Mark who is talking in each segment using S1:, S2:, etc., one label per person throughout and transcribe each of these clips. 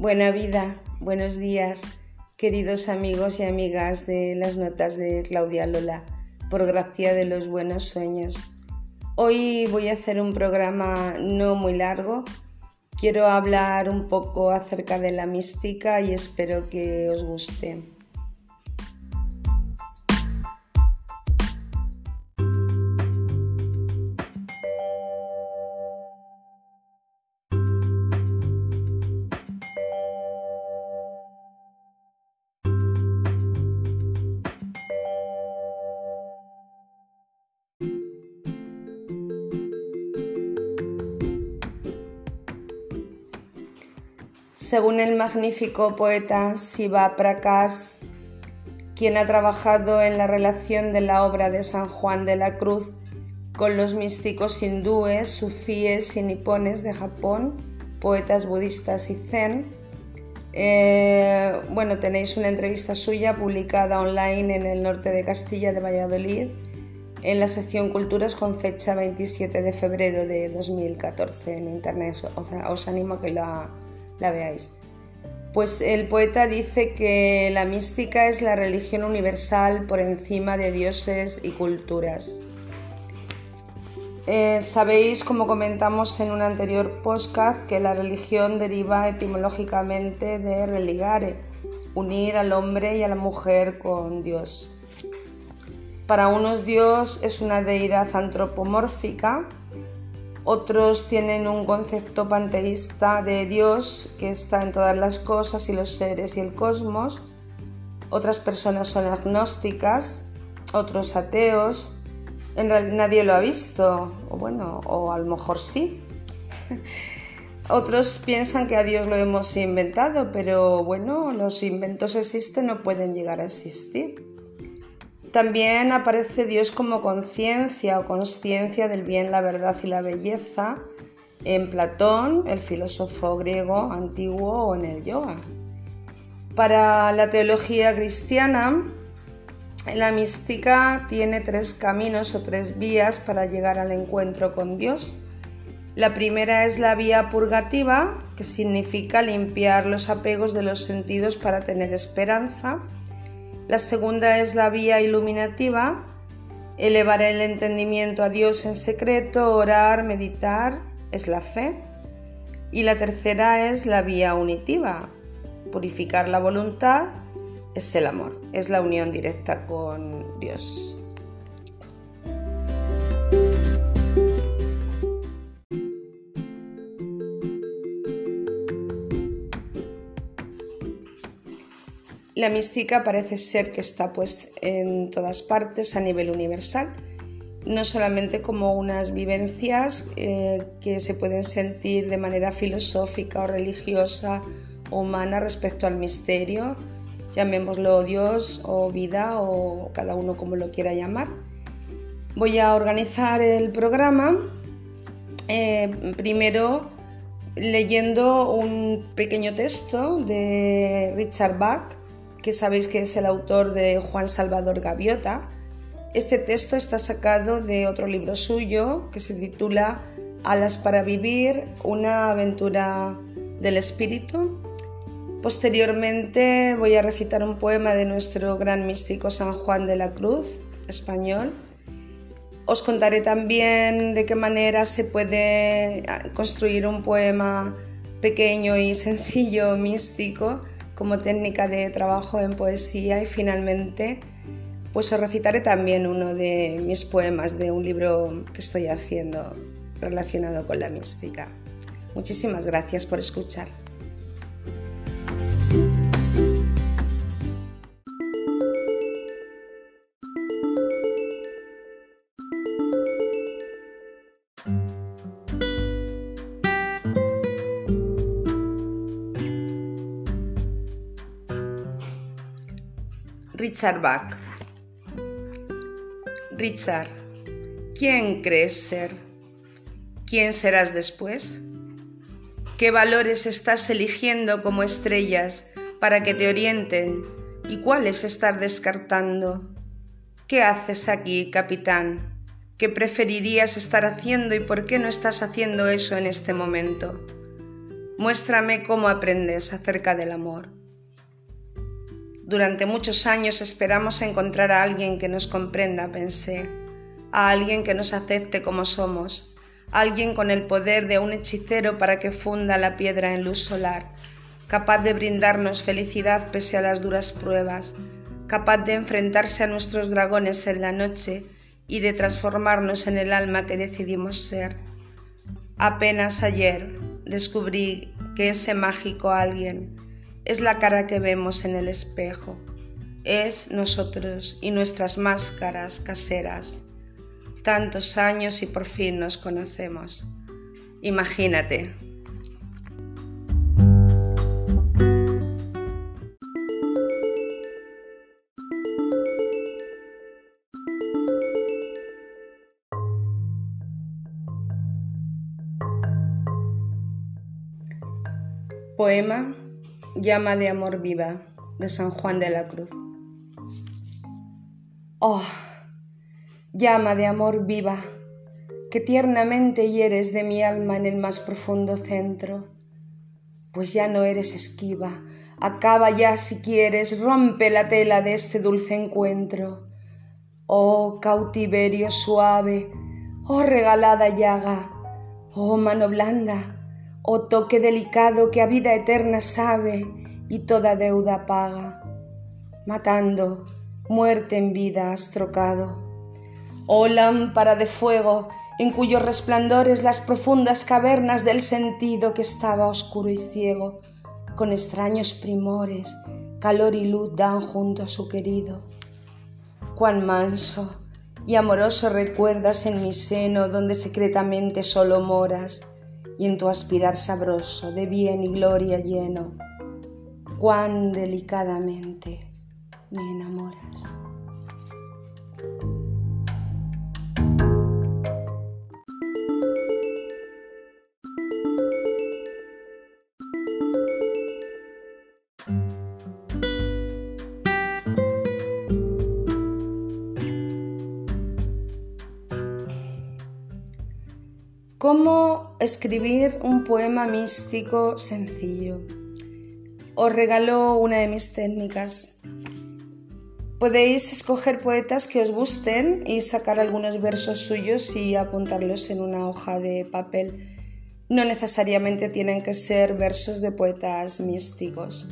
S1: Buena vida, buenos días, queridos amigos y amigas de las notas de Claudia Lola, por gracia de los buenos sueños. Hoy voy a hacer un programa no muy largo. Quiero hablar un poco acerca de la mística y espero que os guste. Según el magnífico poeta Siva Prakash, quien ha trabajado en la relación de la obra de San Juan de la Cruz con los místicos hindúes, sufíes y nipones de Japón, poetas budistas y zen, eh, bueno, tenéis una entrevista suya publicada online en el norte de Castilla de Valladolid, en la sección Culturas con fecha 27 de febrero de 2014 en internet. os animo a que la, la veáis. Pues el poeta dice que la mística es la religión universal por encima de dioses y culturas. Eh, sabéis, como comentamos en un anterior podcast, que la religión deriva etimológicamente de religare, unir al hombre y a la mujer con Dios. Para unos Dios es una deidad antropomórfica otros tienen un concepto panteísta de Dios que está en todas las cosas y los seres y el cosmos. Otras personas son agnósticas, otros ateos. En realidad nadie lo ha visto, o bueno, o a lo mejor sí. Otros piensan que a Dios lo hemos inventado, pero bueno, los inventos existen, no pueden llegar a existir. También aparece Dios como conciencia o consciencia del bien, la verdad y la belleza en Platón, el filósofo griego antiguo o en el yoga. Para la teología cristiana, la mística tiene tres caminos o tres vías para llegar al encuentro con Dios. La primera es la vía purgativa, que significa limpiar los apegos de los sentidos para tener esperanza. La segunda es la vía iluminativa, elevar el entendimiento a Dios en secreto, orar, meditar, es la fe. Y la tercera es la vía unitiva, purificar la voluntad, es el amor, es la unión directa con Dios. La mística parece ser que está pues en todas partes a nivel universal, no solamente como unas vivencias eh, que se pueden sentir de manera filosófica o religiosa o humana respecto al misterio, llamémoslo Dios o vida o cada uno como lo quiera llamar. Voy a organizar el programa eh, primero leyendo un pequeño texto de Richard Bach que sabéis que es el autor de Juan Salvador Gaviota. Este texto está sacado de otro libro suyo que se titula Alas para vivir, una aventura del espíritu. Posteriormente voy a recitar un poema de nuestro gran místico San Juan de la Cruz, español. Os contaré también de qué manera se puede construir un poema pequeño y sencillo místico como técnica de trabajo en poesía y finalmente pues os recitaré también uno de mis poemas de un libro que estoy haciendo relacionado con la mística. Muchísimas gracias por escuchar. Richard Bach. Richard, ¿quién crees ser? ¿Quién serás después? ¿Qué valores estás eligiendo como estrellas para que te orienten y cuáles estás descartando? ¿Qué haces aquí, capitán? ¿Qué preferirías estar haciendo y por qué no estás haciendo eso en este momento? Muéstrame cómo aprendes acerca del amor. Durante muchos años esperamos encontrar a alguien que nos comprenda, pensé, a alguien que nos acepte como somos, alguien con el poder de un hechicero para que funda la piedra en luz solar, capaz de brindarnos felicidad pese a las duras pruebas, capaz de enfrentarse a nuestros dragones en la noche y de transformarnos en el alma que decidimos ser. Apenas ayer descubrí que ese mágico alguien es la cara que vemos en el espejo, es nosotros y nuestras máscaras caseras. Tantos años y por fin nos conocemos. Imagínate. Poema Llama de amor viva de San Juan de la Cruz. Oh, llama de amor viva, que tiernamente hieres de mi alma en el más profundo centro, pues ya no eres esquiva, acaba ya si quieres, rompe la tela de este dulce encuentro. Oh cautiverio suave, oh regalada llaga, oh mano blanda, oh toque delicado que a vida eterna sabe y toda deuda paga, matando, muerte en vida has trocado. Oh lámpara de fuego, en cuyos resplandores las profundas cavernas del sentido que estaba oscuro y ciego, con extraños primores, calor y luz dan junto a su querido. Cuán manso y amoroso recuerdas en mi seno donde secretamente solo moras, y en tu aspirar sabroso de bien y gloria lleno, cuán delicadamente me enamoras. ¿Cómo escribir un poema místico sencillo? Os regalo una de mis técnicas. Podéis escoger poetas que os gusten y sacar algunos versos suyos y apuntarlos en una hoja de papel. No necesariamente tienen que ser versos de poetas místicos.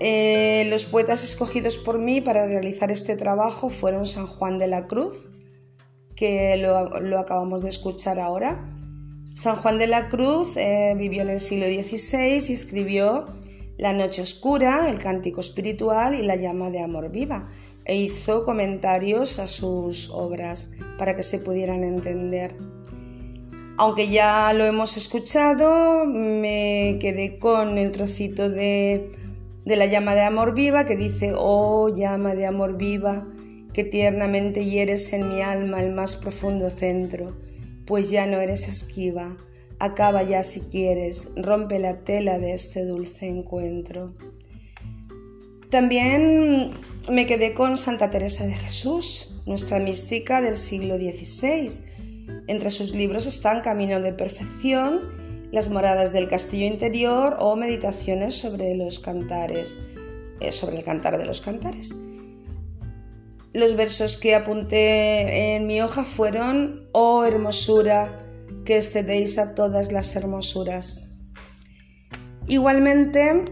S1: Eh, los poetas escogidos por mí para realizar este trabajo fueron San Juan de la Cruz, que lo, acabamos de escuchar ahora. San Juan de la Cruz eh, vivió en el siglo XVI y escribió La Noche Oscura, el Cántico Espiritual y La Llama de Amor Viva e hizo comentarios a sus obras para que se pudieran entender. Aunque ya lo hemos escuchado, me quedé con el trocito de, de la llama de amor viva que dice, oh llama de amor viva, que tiernamente hieres en mi alma el más profundo centro, pues ya no eres esquiva, acaba ya si quieres, rompe la tela de este dulce encuentro. También me quedé con Santa Teresa de Jesús, nuestra mística del siglo XVI. Entre sus libros están Camino de Perfección, Las moradas del castillo interior o Meditaciones sobre los cantares, eh, sobre el cantar de los cantares. Los versos que apunté en mi hoja fueron, oh hermosura, que excedéis a todas las hermosuras. Igualmente,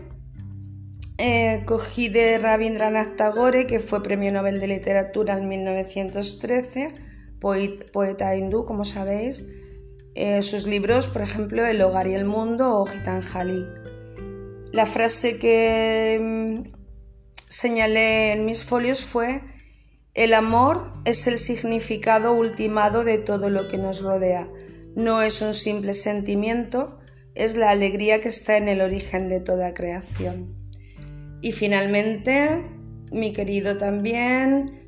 S1: eh, cogí de Rabindranath Tagore, que fue Premio Nobel de Literatura en 1913, poeta hindú, como sabéis, eh, sus libros, por ejemplo, El hogar y el mundo o Gitanjali. La frase que mm, señalé en mis folios fue el amor es el significado ultimado de todo lo que nos rodea. No es un simple sentimiento, es la alegría que está en el origen de toda creación. Y finalmente, mi querido también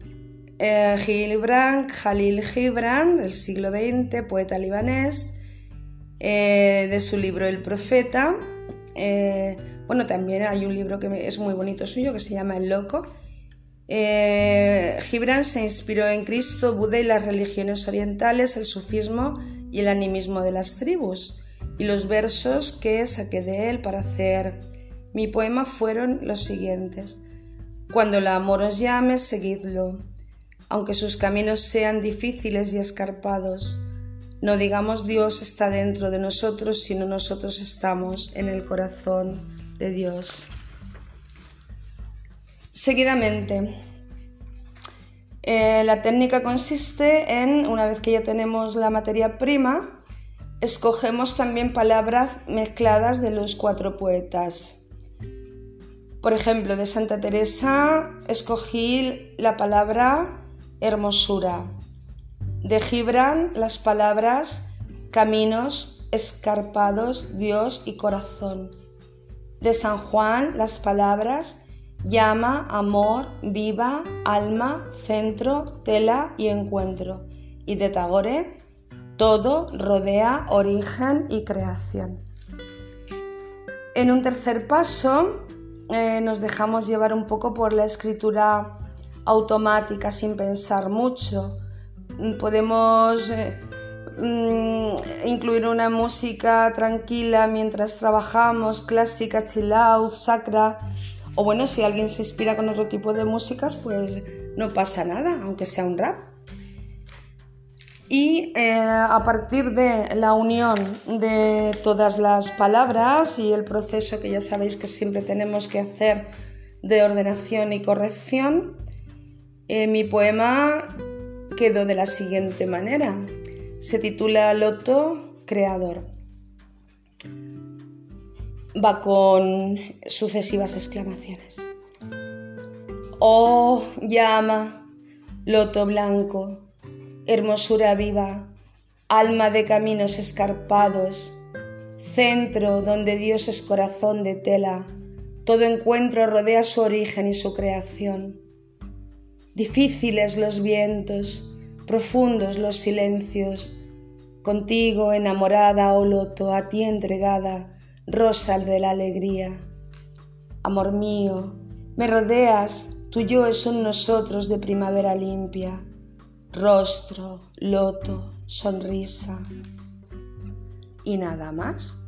S1: eh, Gilbrand, Jalil Gibran, del siglo XX, poeta libanés, eh, de su libro El Profeta. Eh, bueno, también hay un libro que es muy bonito suyo que se llama El Loco eh, Gibran se inspiró en Cristo, Buda y las religiones orientales, el sufismo y el animismo de las tribus. y los versos que saqué de él para hacer mi poema fueron los siguientes. Cuando el amor os llame, seguidlo, aunque sus caminos sean difíciles y escarpados. No digamos Dios está dentro de nosotros, sino nosotros estamos en el corazón de Dios. Seguidamente, eh, la técnica consiste en, una vez que ya tenemos la materia prima, escogemos también palabras mezcladas de los cuatro poetas. Por ejemplo, de Santa Teresa escogí la palabra hermosura. De Gibran las palabras caminos, escarpados, Dios y corazón. De San Juan las palabras llama, amor, viva, alma, centro, tela y encuentro. Y de Tagore todo rodea origen y creación. En un tercer paso eh, nos dejamos llevar un poco por la escritura automática sin pensar mucho. Podemos eh, mm, incluir una música tranquila mientras trabajamos, clásica, chill out, sacra. O bueno, si alguien se inspira con otro tipo de músicas, pues no pasa nada, aunque sea un rap y eh, a partir de la unión de todas las palabras y el proceso que ya sabéis que siempre tenemos que hacer de ordenación y corrección, eh, mi poema quedó de la siguiente manera. Se titula Loto Creador. Va con sucesivas exclamaciones. Oh, llama, loto blanco, hermosura viva, alma de caminos escarpados, centro donde Dios es corazón de tela, todo encuentro rodea su origen y su creación. Difíciles los vientos, profundos los silencios, contigo enamorada, oh loto, a ti entregada, rosa de la alegría. Amor mío, me rodeas, tu yo es un nosotros de primavera limpia rostro, loto, sonrisa y nada más.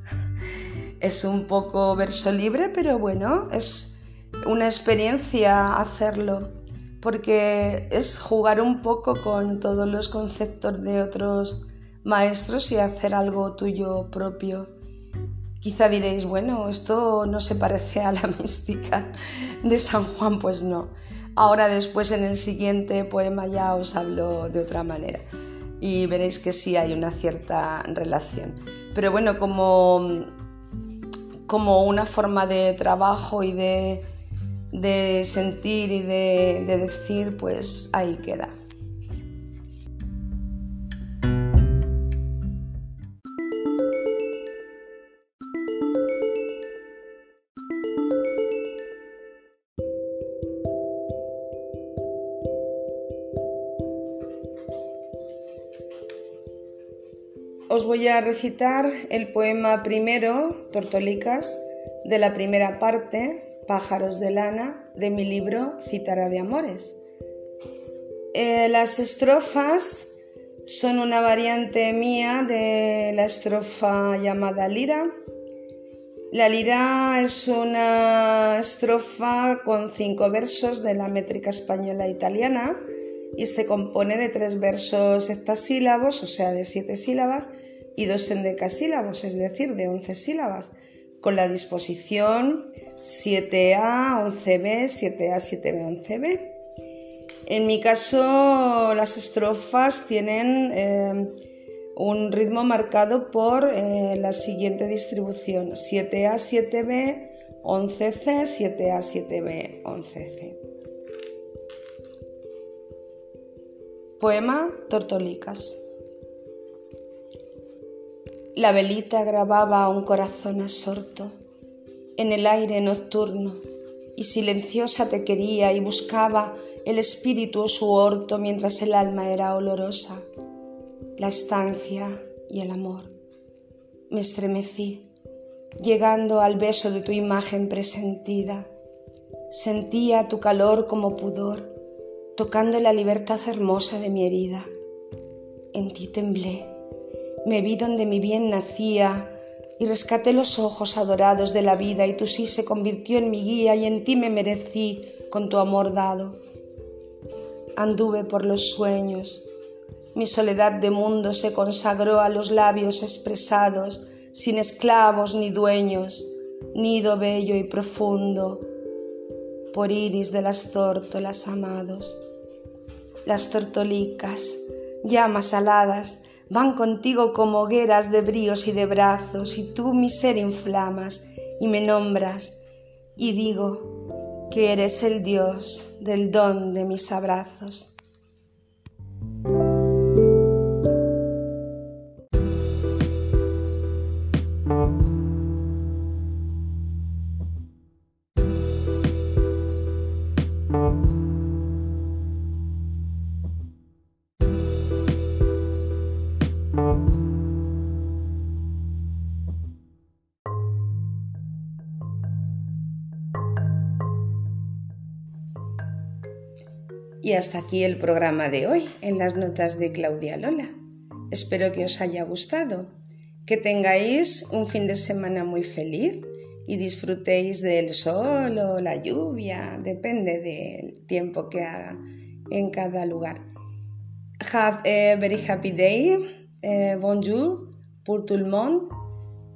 S1: Es un poco verso libre, pero bueno, es una experiencia hacerlo, porque es jugar un poco con todos los conceptos de otros maestros y hacer algo tuyo propio. Quizá diréis, bueno, esto no se parece a la mística de San Juan, pues no. Ahora después en el siguiente poema ya os hablo de otra manera y veréis que sí hay una cierta relación. Pero bueno, como, como una forma de trabajo y de, sentir y de decir, pues ahí queda. Os voy a recitar el poema primero, Tortolicas, de la primera parte, Pájaros de lana, de mi libro Citara de Amores. Eh, las estrofas son una variante mía de la estrofa llamada lira. La lira es una estrofa con cinco versos de la métrica española italiana y se compone de tres versos hectasílabos, o sea, de siete sílabas, y dos endecasílabos, es decir, de once sílabas, con la disposición 7A, 11B, 7A, 7B, 11B. En mi caso, las estrofas tienen eh, un ritmo marcado por eh, la siguiente distribución: 7A, 7B, 11C, 7A, 7B, 11C. Poema Tortolicas. La velita grababa un corazón absorto en el aire nocturno y silenciosa te quería y buscaba el espíritu su orto mientras el alma era olorosa, la estancia y el amor. Me estremecí, llegando al beso de tu imagen presentida. Sentía tu calor como pudor tocando la libertad hermosa de mi herida. En ti temblé, me vi donde mi bien nacía, y rescaté los ojos adorados de la vida y tu sí se convirtió en mi guía y en ti me merecí con tu amor dado. Anduve por los sueños, mi soledad de mundo se consagró a los labios expresados, sin esclavos ni dueños, nido bello y profundo, por iris de las tórtolas amados. Las tortolicas, llamas aladas, van contigo como hogueras de bríos y de brazos, y tú mi ser inflamas y me nombras, y digo que eres el Dios del don de mis abrazos. Y hasta aquí el programa de hoy en las notas de Claudia Lola. Espero que os haya gustado, que tengáis un fin de semana muy feliz y disfrutéis del sol o la lluvia, depende del tiempo que haga en cada lugar. Have a very happy day. Eh, bonjour pour tout le monde.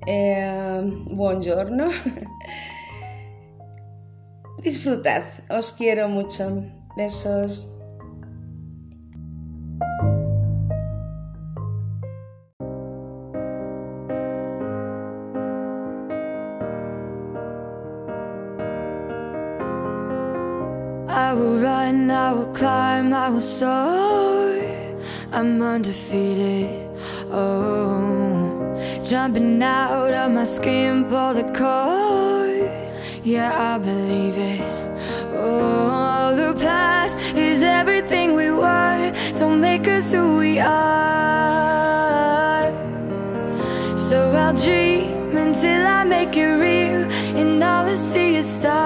S1: Eh, buongiorno. Disfrutad, os quiero mucho. Besos.
S2: I will run, I will climb, I will soar. I'm undefeated. Oh, jumping out of my skin, pull the cord. Yeah, I believe it. Oh, the past is everything we were. Don't make us who we are. So I'll dream until I make it real, and all I see is stars.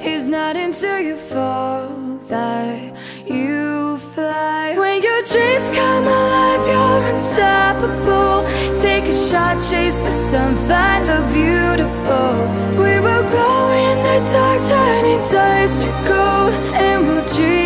S2: It's not until you fall that you fly. When your dreams come alive, you're unstoppable. A shot, chase the sun, find the beautiful. We will go in the dark, turning dust to gold, and we'll dream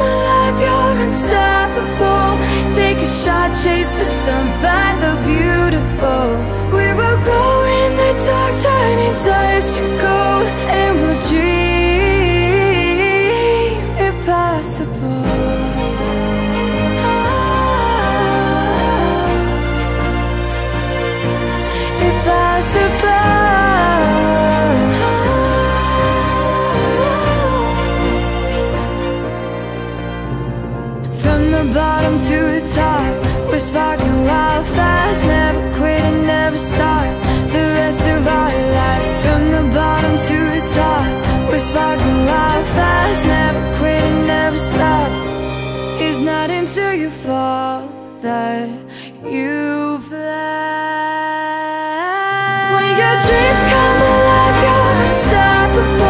S2: Alive, you're unstoppable. Take a shot, chase the sun, find the beautiful. We will go in the dark, turning dust to gold, and we'll the